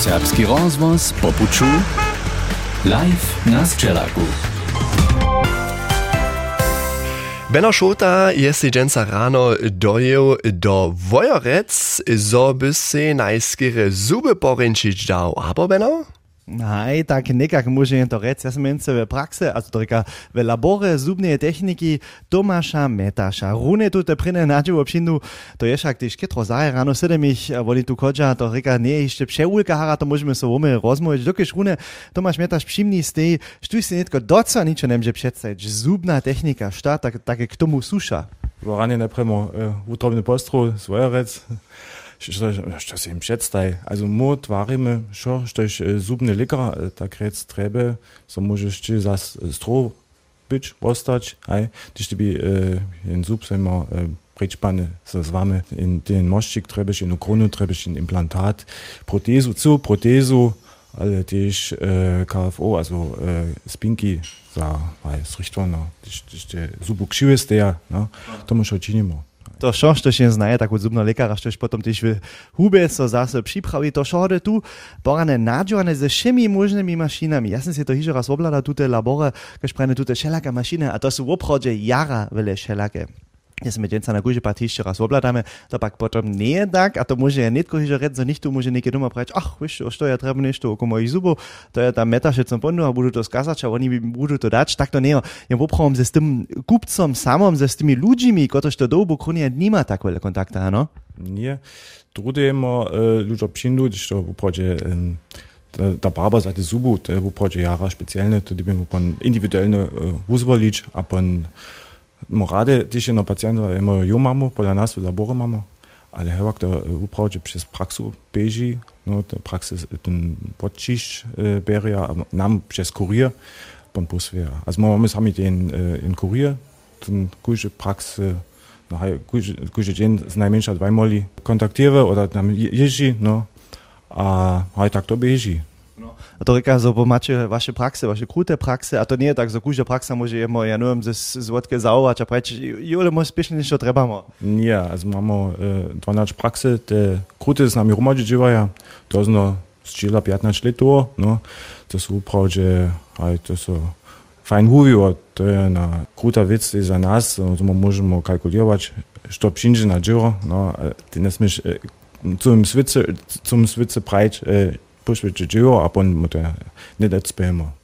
Serbski rozvoz popuču live na Sčelaku. Beno Šota je si dženca rano dojel do Vojorec, zo by si najskere zuby porinčić dał. Abo, Beno? Aj, tak nekak môže to rec. Ja som mence v praxe, a to reka v labore zubnej techniky Tomáša Metaša. Rune tu te prine nađu obšinu, to je však tiež ketro zaje ráno sedem ich, voli tu kodža, to reka nie ešte přeúlka hara, to môžeme sa vome rozmôžiť. Dokež Rune Tomáš Metaš všimni stej, štuj si netko doca ničo nemže představiť. Zubná technika, šta, tak, také k tomu suša. Vorane napremo uh, utrobny postru, Svojorec, što se im předstaj. Also mo tvarimy, šo, štož zubny likar, ta krec trebe, so możesz ci zas stro być, ostać, aj, když ty by uh, in zub se ima uh, prečpane se z vami in den moščik trebeš, in kronu trebeš, in implantat, protezu, cu protezu, ale tiež uh, KFO, also uh, spinky za, aj, zrichtovaná, když, když te zubu kšive steja, no, to šo, što się znaje, tak od zubného lekára, štož potom tiež v hube so zase připraví, to šo hode tu porane nadžované ze všemi možnými mašinami. Ja som si to hižo raz obladal, tute labore, keď prajne tute šelaké mašiny, a to sú obchode jara veľa šelaké. Ja sme dženca na gúže patište raz obladáme, to pak potom nie je tak, a to môže ja netko hižo reť, za nichtu môže niekde doma prať, ach, vieš, što ja treba nešto oko mojich zubov, to je tam metaše som pondu a budú to skazať, a oni mi budú to dať, tak to nie je. Ja popravom se s tým kupcom samom, se s tými ľuďmi, ktorí to dobu kronia, nima tak veľa kontakta, ano? Nie. Trudujemo uh, ľuďo přinúť, što uprođe um, ta barba za te zubu, to je uprođe jara špeciálne, to dybimo pan individuálne uh, pan Morade, dzisiaj no pacjenta imo ju mamo, pola nas w laboru mamo, ale hewak to uprawdzie przez praksu beži, no te praksy ten podčišć beria, a nam przez kurier, pan poswera. Also mamy sami den in kurier, ten kuźe praksy, no hej, kuźe dzień z najmniejsza dwajmoli kontaktiewe, oder tam jeździ, no, a hej tak to No. A to reka, bo macie wasze prakse, wasze krute prakse, a to nie je tak, że kuźda praksa może jemo, ja nie wiem, ze złotkę zaować, a powiedzieć, jule, może spiesznie niż to trebamo. Nie, also mamy e, 12 prakse, te krute z nami rumadzi dziewają, to zno z Chile 15 lat no, to są prawdzie, ale to są fajn mówiło, to jest na kruta wiec za nas, no, to możemy kalkulować, co przyjdzie na dzieło, no, ty nie smiesz, e, zum Switze, zum Switze breit, pošveće dživo, a pon mu to ne dať spemo.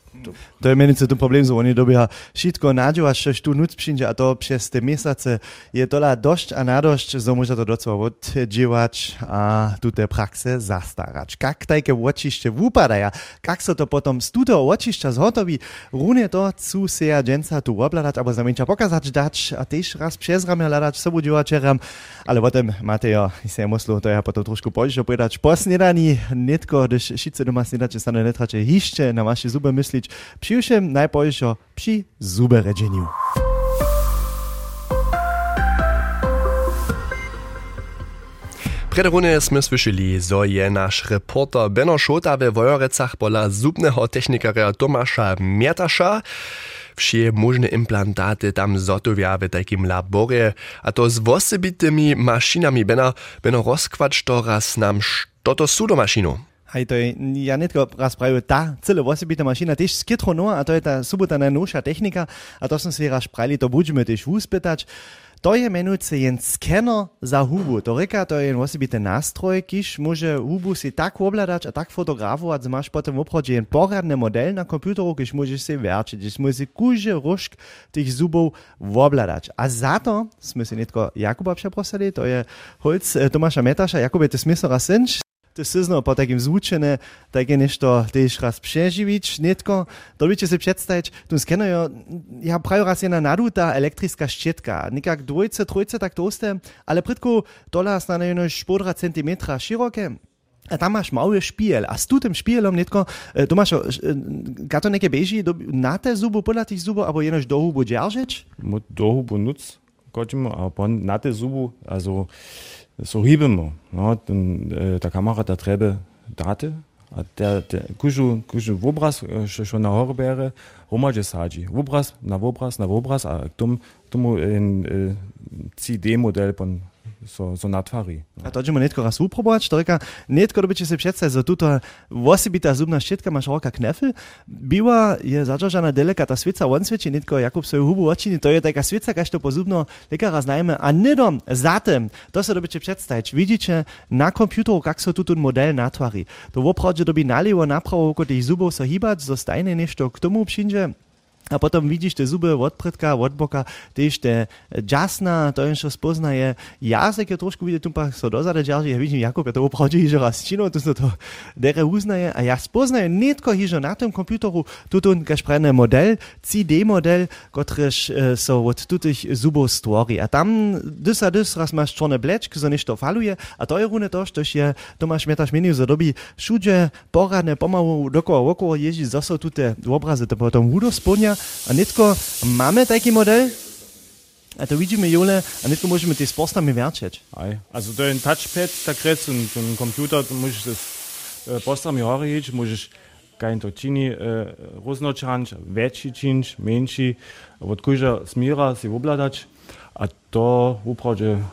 To je menice ten problem, že oni dobia všetko naďova, čo tu nuc přinže, a to přes te mesace je tola dosť a nadošť, že môže to docela odžívať a tu te praxe zastarať. Kak tajke očište vupadaja, kak sa to potom z túto očišťa zhotoví, rúne to chcú si ja dženca tu obladať, alebo znamenča pokazať dať a tiež raz přes rame hľadať sobu divačeram, ale potom máte jo, ja muslu to ja potom trošku poľšo povedať po snedaní, netko, když šice doma snedače sa netrače hište na vaše zube mysliť, Przyjusiem najpojšo przy zuberedzeniu. Przed runę sme słyszeli, zo je nasz reporter Beno Šota we Wojorecach pola zubnego technikara Tomasza Miertasza Wsie możne implantaty tam zotowia w takim laborze, a to z osobitymi maszynami. Beno, beno rozkład to raz nam, što to mašinu. Hej, to je, ja netko raz pravil, ta celé osobitá mašina, tiež skitro no, a to je tá subota najnovšia technika, a to som si raz to budeme tiež uspýtať. To je menujúce jen skener za hubu. To reka, to je jen osobitý nástroj, kiž môže hubu si tak obladať a tak fotografovať, že máš potom obchode jen poradný model na komputeru, kiž môžeš si verčiť, že môžeš si kúže rožk zubov obladať. A za sme si netko Jakuba přeprosili, to je holc Tomáša Metaša. Jakubie, ty smysl raz to syzno po takim zvučene, takie nešto też raz przeżywić, netko. To wiecie sobie przedstawić, tu skenują, ja prawie raz jedna naduta elektryczna ścietka, nikak dwójce, trójce tak toste, ale prydku dola na jedno 4 cm szerokie. A tam masz mały szpiel, a z tym szpielom netko, tu masz, gato neke beži na te zubu, pola tych zubów, albo jenoś do hubu dzierżyć? Do hubu nuc, godzimy, a na te zubu, also so hibemo. No, ten, ta kamera da treba date, der, der kužu, kužu v obraz, še, še na hore bere, romaže sađi. V obraz, na obraz, na obraz, a tom, tomu en CD model pon so, so natwari. A to ćemo netko raz uprobować, to reka, netko dobycie se przedstawić, że tuto wosibita zubna ščetka ma široko knefel, biła je zadržana deleka ta svica on sveči, netko Jakub svoju hubu očini, to je taka svica, kaž to pozubno lekara znajme, a nedom zatem, to se dobycie przedstawić, widzicie na komputeru, jak so tutun model natwari. To woprawdzie dobi naliwo naprawo oko tych zubów so hibać, zostajne nešto k tomu przyjdzie, a potom vidíš tie zuby od predka, od boka, tiež tie jasná, to je, čo spoznaje. Jazyk je trošku vidieť, tu so dozade ďalšie, ja vidím, Jakub, ja to upravdí, že raz čino, tu sa to dere uznaje, a ja spoznaje netko, že na tom komputeru tuto kašprený model, CD model, ktorýž e, so od tutých zubov stvorí. A tam dys a dys raz máš čorné blečky, so nešto faluje, a to je rune to, že je, Tomáš Mietaš menu za doby všude poradne, pomalu dokoła, okolo jeździ, zase tu te obrazy, to potom hudo spodnia, a netko mamy taki model, a to widzimy jole, a netko możemy te spostami wierczyć. Aj. Also to je ein touchpad, da kriegst und so ein Computer, du musst das äh, postami hore jeść, musst kein to čini äh, roznočanč, večji činč, menší, od kojža smíra si obladať a to upravde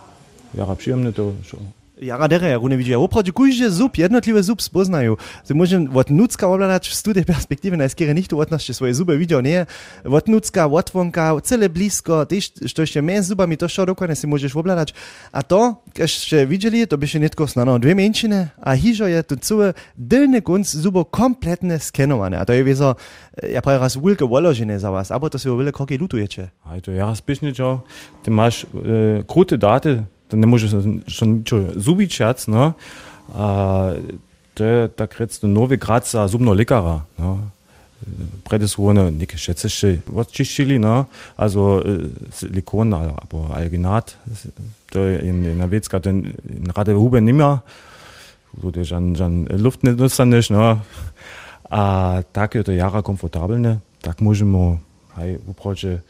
jara příjemné to, čo Jara dere, ja rune widział. Oprócz kujże zub, jednotliwe zub spoznają. Sie możemy od nucka obladać w studie perspektywy na skiery nicht od nas swoje zuby widział, nie? Od nucka, od wonka, cele blisko, też, što jeszcze między zubami, to što dokładnie si możesz obladać. A to, jeszcze widzieli, to by się netko snano dwie mięciny, a hižo je to całe tylny kunc zubo kompletne skenowane. A to je wieso, ja prawie raz wielkie wolożenie za was, aber to się wiele kroki lutujecie. Aj, to jara spišničo, ty máš e, krute dáty, to ne możesz schon ničo zubičac, no, a to je tak rec to nowy grad za zubno lekara, no. Prede su one neke šeceše odčiščili, no, also e, silikon albo alginat, to je in, in Vecka, to in rade hube nimmer, wo du žan, žan luft ne dostaneš, no, a tak je to jara komfortabilne, tak možemo, haj, uproče,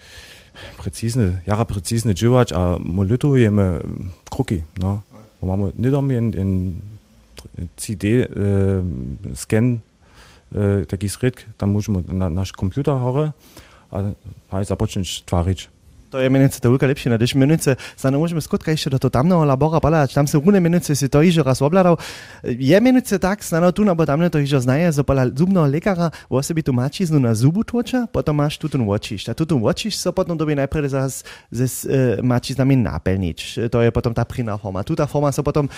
precizne, jara precizne dživač, a molitujeme kruki, no. Bo Mamy nie dom in, in CD e, scan e, taki skryt, tam możemy na nasz komputer hore, a haj zapocząć twarić. To je menice to ulka lepšina, když menice sa ne môžeme skutka ešte do to tamného labora balať, tam sa rune menice si to iže raz obladal. Je menice tak, snano tu nebo tamne to iže znaje, zo pola zubného lekara, vo sebi tu mačiznu na zubu tvoča, potom máš tu ten očiš. A tu ten očiš sa potom dobi najprv zase s e, mačiznami napelnič. To je potom tá priná forma. Tu tá forma sa potom e,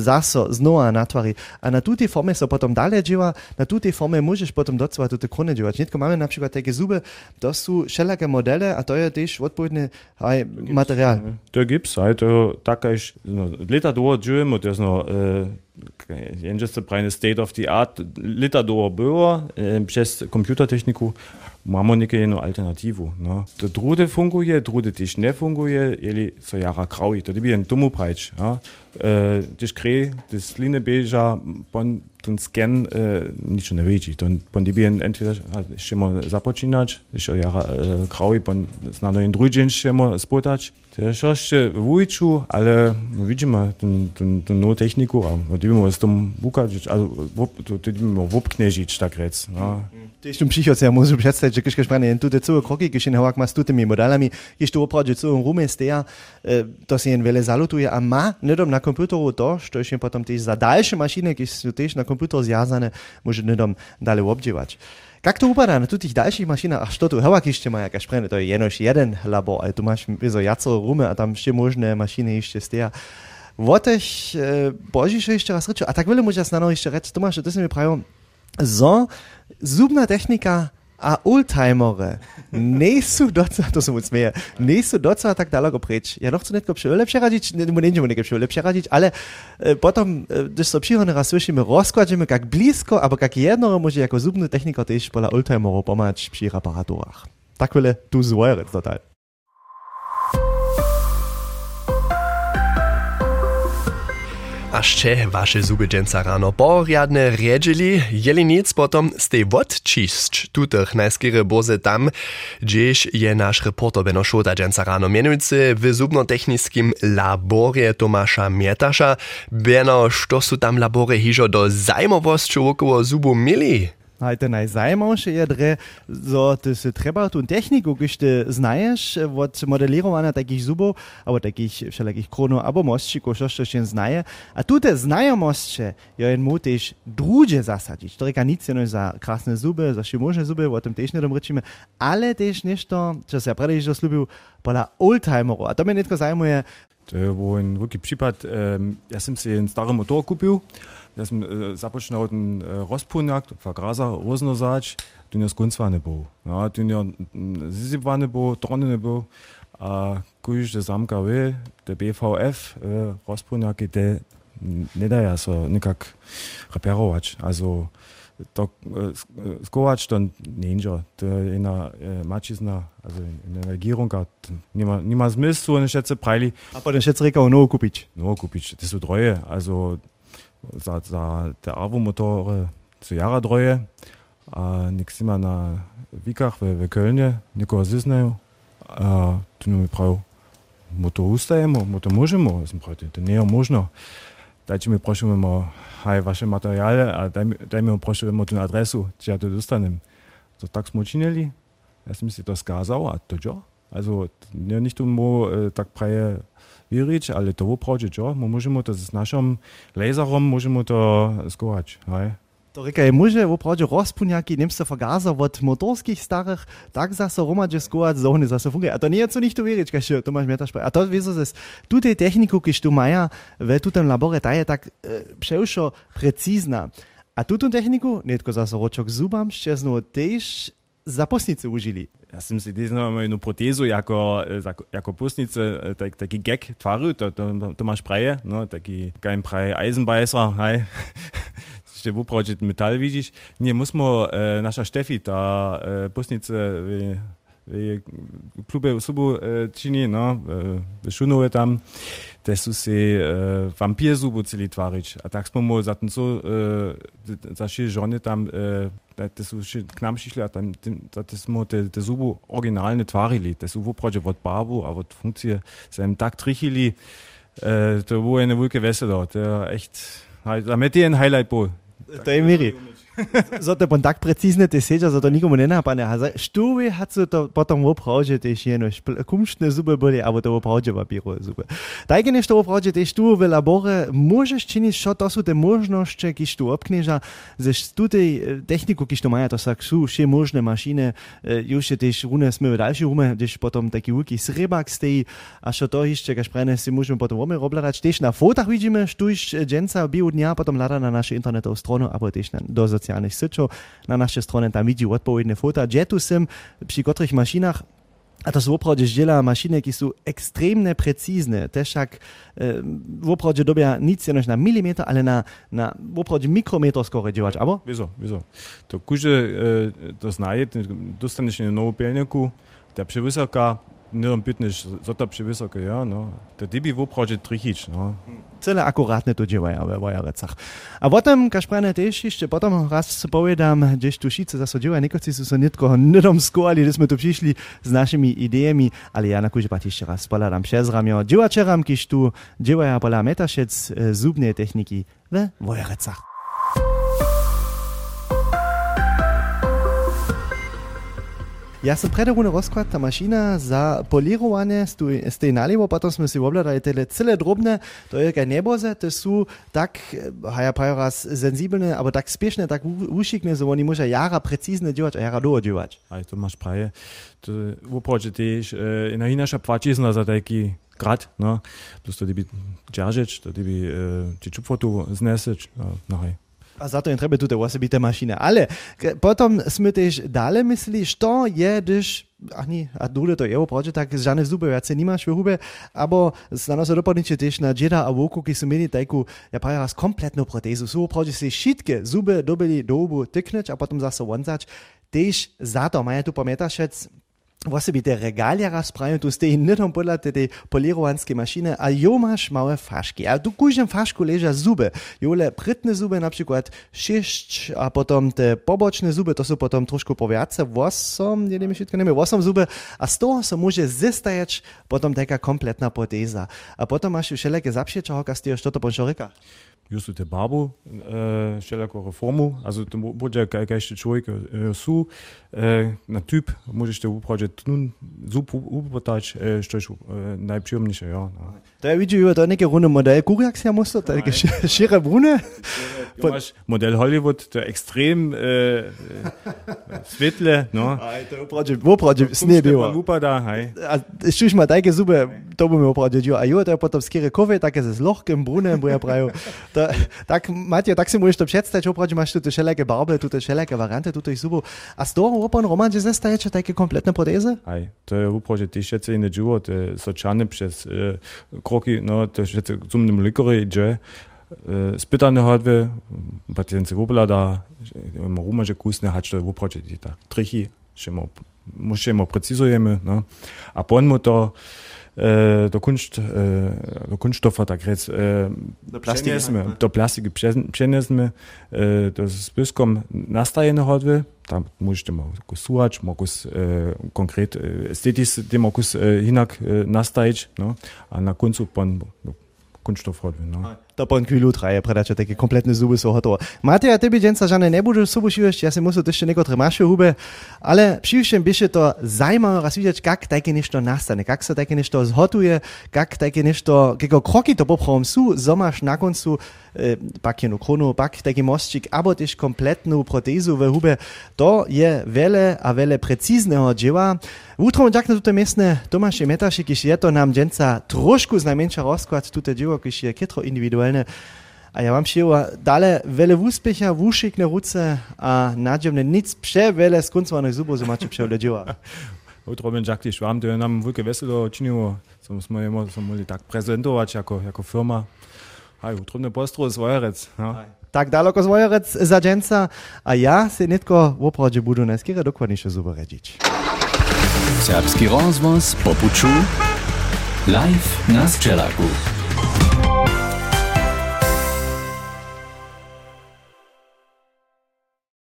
zaso znova natvorí. A na tutej forme sa potom dalej dživa, na tutej forme môžeš potom docela tute krone dživať. Netko máme napríklad také zuby, to sú všelaké modele a to je tiež odpovedné aj materiál. To gips, aj to taka iš, no, leta duo džiujemo, to je no, e, jenže se pravi state of the art, leta duo było, e, przez komputertechniku mamy neke jednu alternativu. No. To drude funguje, drude też nie funguje, jeli so jara kraui, to bi en tomu prajč. Ja. E, Když kre, das line beža, pon ten scan e, nič ne veči, to pon di bi en entweder šemo započinač, še jara e, kraui, pon znano in drugi šemo spotač. To je jeszcze wujczu, ale no widzimy ten, ten, ten nową techniku, a dybimy z tym bukać, also to dybimy wopknieżyć, tak rec. No. To jest tu przychodzi, ja muszę przedstawić, że ktoś spranie, tu te całe kroki, kiedy się hałak ma z tymi modelami, jeśli tu oprawdzie całą rumę steja, to się wiele zalutuje, a ma nedom na komputeru to, że się potem też za dalsze maszyny, kiedy są też na komputer zjazane, może nedom dalej obdziewać. Jak to upada na tych dalszych maszynach? A co tu hałak jeszcze ma jakaś spranie, to jest jeden labor, ale tu masz wieso jaco rumy, a tam jeszcze możne maszyny jeszcze steja. Wotech, e, jeszcze raz a tak wiele może znano jeszcze reč, Tomáš, to się mi prawo, zo, zubna technika a oldtimery nie są docela, to są smeje, nie są docela tak daleko preč. Ja noch co netko nie, nie będziemy nie przy lepsze radzić, ale e, potem, e, gdyż so przychodne raz słyszymy, rozkładziemy jak blisko, albo jak jedno może jako zubny technika też pola oldtimeru pomać przy reparaturach. Tak wiele tu złoje total. A ще vaše zuby dženca rano poriadne riedžili, jeli nic potom ste odčisť tutych najskýre boze tam, gdzieś je nasz reporter Beno Šota dženca rano menujúce w zubnotechnickim laborie Tomasza Mietaša. Beno, što su tam labore hižo do zajmovosťu okolo zubu mili? A to najzajmowsze je dre, że ty się trzeba tą techniku, když ty znajesz od modelowania takich zubów, albo takich wszelakich kronów, albo mostczyków, co się znaje, a tu te znajomości je mu też drugie zasadzić. To reka nic nie za krasne zuby, za szymożne zuby, o tym też nie domryczymy, ale też nešto, co się prawie że zlubił, pola oldtimerów. A to mnie nie tylko zajmuje. To był wielki przykład. Um, ja sam sobie stary motor kupił. Ja sam uh, započnal ten uh, rozpunak, vergraser, roznozać, tu nie skończony był. No, tu nie zizibany był, trony nie był. A kuj, że zamka wy, te BVF, uh, rozpunaki, te nie daje so nikak reperować. Also, to skować to nie to jedna macizna, also in Regierung hat nie ma, nie ma zmysłu, eine schätze preili. A potem schätze reka no kupić. No kupić, das so treue, also za, za te Avo-Motory zu Jahre treue, a nix immer na Wikach w, w Kölnie, nikogo zyznają, a tu mi prav motor ustajemo, motor možemo, sem prav, to nie možno. Dajcie mi prosimy, haj wasze materiale, a daj, daj mi prosimy tu adresu, gdzie ja to dostanem. To tak smo činili, ja sam si to skazał, a to jo. Also, nie, nicht um e, tak praje wierzyć, ale to woprawdzie jo, my możemy to z naszym laserom możemy to skować, haj. To reka je może woprawdzie rozpunjaki, niemste vergaser od motorskich starych, tak zase romadže skować, zo ne zase funguje. A to nie je co nicht wierzyć, kaž to masz meta A to wiesz, że tu tej techniku, kiż tu maja, w tutem labore, ta je tak e, przeušo precizna. A tu tą techniku, nie tylko zase ročok zubam, šťastno też za posnice užili. Ja sam si dizno jednu protezu jako, jako posnice, tak, taki gag tvaril, to, to, to masz praje, no, taki kein praj Eisenbeißer, hej. W uprodzie metal widzisz. Nie, musimy, e, nasza Steffi, ta e, posnice, w, w klubie subu e, čini, no, e, šunove tam, te su se e, vampir zubu celi tvarič. A tak smo mu za ten so, e, za še žone tam, e, te su še k nam šišli, a tam, te, te smo te, te zubu originalne tvarili, te su v uprodzie od barbu, a od funkcije se jim tak trichili, e, to było eine wielkie Weselo, to echt, damit je ein Highlight był. To je miri. Zato bom tak precizne te seđa, zato nikomu ne napane. A štuvi hat se to potom opravdže tež jeno kumštne zube boli, abo to opravdže papiro zube. Tajke nešto opravdže tež tu v labore môžeš činiť, čo to sú te možnosti, kiž tu obknieža, ze tutej techniku, kiž tu maja, to sak sú še možné mašine, już tež rune sme v další rume, když potom taký veľký srebak stejí, a čo to ešte, kaž prene si môžeme potom rome robladať, tež na fotach vidíme, štuž dženca bio dnia, potom lada na našu internetovú stranu, abo tež na, do socjalnych syczów. Na naszej stronie tam widzi odpowiednie fota. Gdzie tu są przy których maszynach a to są woprawdzie dziela maszyny, które są ekstremnie precyzne. Też jak e, woprawdzie dobia nic na milimetr, ale na, na woprawdzie mikrometr skoro działać, albo? Wieso, wieso. To kurze e, to znaje, dostaniesz na nową pielniku, ta przewysoka, nie dom pytniš, zo to przewysokie, ja, no. To ty by woprawdzie trichić, no. Cele akuratne to działają we Wojarecach. A potem, każ prane jeszcze, potem raz powiedam, gdzieś tu šice zase działają, niekoci są so nitko nidom skoali, gdy jsme tu przyszli z naszymi ideami, ale ja na kurze pat jeszcze raz poladam przez ramio. Działaczeram, kiż tu działają pola metaszec zubnej techniki we Wojarecach. Ja, sem predovoljno razkladna mašina za polirovanje, ste nalivo, pa tam smo si obladali te cele drobne, to je kaj neboze, te su tak, eh, haja pravijo raz, senzibilne, ampak tak spešne, tak ušikne, so oni moža jara precizne djevať a jara dlho djevať. Aj to máš praje. To je upoče tiež, eh, e, na ináša plačizna za taký grad, no, plus to debi džažeč, to debi e, eh, či čupotu zneseč, no, no hej. A za to nie treba tutaj osobite mašine. Ale potom sme też dalej myśli, što je, když ach nie, a dole to je opravdu tak, žane zube viacej nemáš v hube, abo znano sa dopadniče tiež na džeda a voku, som mali takú, ja pravi raz kompletnú protézu. Sú opravdu si šitke zube dobili do obu tyknąć, a potom zase vonzać. Tež za to majú tu pamätašec, Właśnie te regalia rozprawią, tu stoi nitom podle tej polirowanskiej maszyny, a jo małe faszki. A tu każdym faszku leża zuby. Jole prytne zuby na przykład sześć, a potom te poboczne zuby, to są potom troszkę powiace, wosom, nie wiem, wszystko nie wiem, zuby, a z toho so może zestajać potom taka kompletna proteza. A potom masz już wszelakie zapsiecza, hoka z tego, co to po just te barbu, äh, všelako reformu, also to bude každý človek äh, sú, äh, na typ môžete upraviť nun super upratať, äh, što je äh, najpríjemnejšie, ja. No. To je vidíš, to je nejaké runde model, kuriak si ja musel, to je šire brune. Du máš model Hollywood, to je extrém äh, svetle, no. Aj, to je upraviť, upraviť, sne było. Upada, hej. A štuž ma také zube, to by mi upraviť, a jo, to je potom skere kove, také ze zlohkem brune, bo ja prajú. To, tak, Matej, tak si môžeš to predstaviť, oproti máš tu všelijaké barbe, tu všelijaké varianty, tu je super. A z toho opan Roman, že zastajete také kompletné protézy? Aj, to je oproti tiež všetci iné živo, to je sočane přes e, kroky, no, to je všetci zumným likory, že spytane hodve, pacient si oblada, ima ruma, že kusne, hač to je oproti tak trichy, že mo, musíme precizujeme, no. A pon mu to, äh, der Kunst, äh, der Kunststoffer, der Grätz, äh, Do ne? do plastiki přes- přenesme, äh, das byskom nastajene hodve, tam můžete mal kus suhač, mal kus äh, konkret äh, estetis, mal kus hinak äh, nastajič, no, a na koncu pon no, Kunststoff hodve, no. To pon kvilu traje, predače také kompletné zuby sú hotovo. Matej, a tebe dženca žane nebudú subu šivieš, ja si musím ešte nekotre maše hube, ale přivšem byše to zajímavé raz vidieť, kak také nešto nastane, kak sa také nešto zhotuje, kak také nešto, keko kroky to poprvom sú, zomáš na koncu e, pak jednu kronu, pak taký mostík, abo tiež kompletnú protézu v hube. To je veľa a veľa precízneho dzieła. Utrom ďakne tuto miestne Tomáše Metaši, když je to nám dženca trošku znajmenšia rozklad tuto dzieło, když je ketro individuálne. A ja vám šieva dále veľa úspecha, vúšikne ruce a nádžemne nic pře veľa skoncovaných zubov, že máte pře veľa dzieła. Utro ben Jacques Schwarm, to je nam veľké veselo činilo, som sme je mo- som mohli tak prezentovať ako, ako firma. Aj, utrobne postro z Vojerec, no. Tak daleko zvojorec za dženca a ja si netko v opravde budu najskýre dokładnejšie zubo rediť. Serbski rozvoz popuču live na Sčelaku.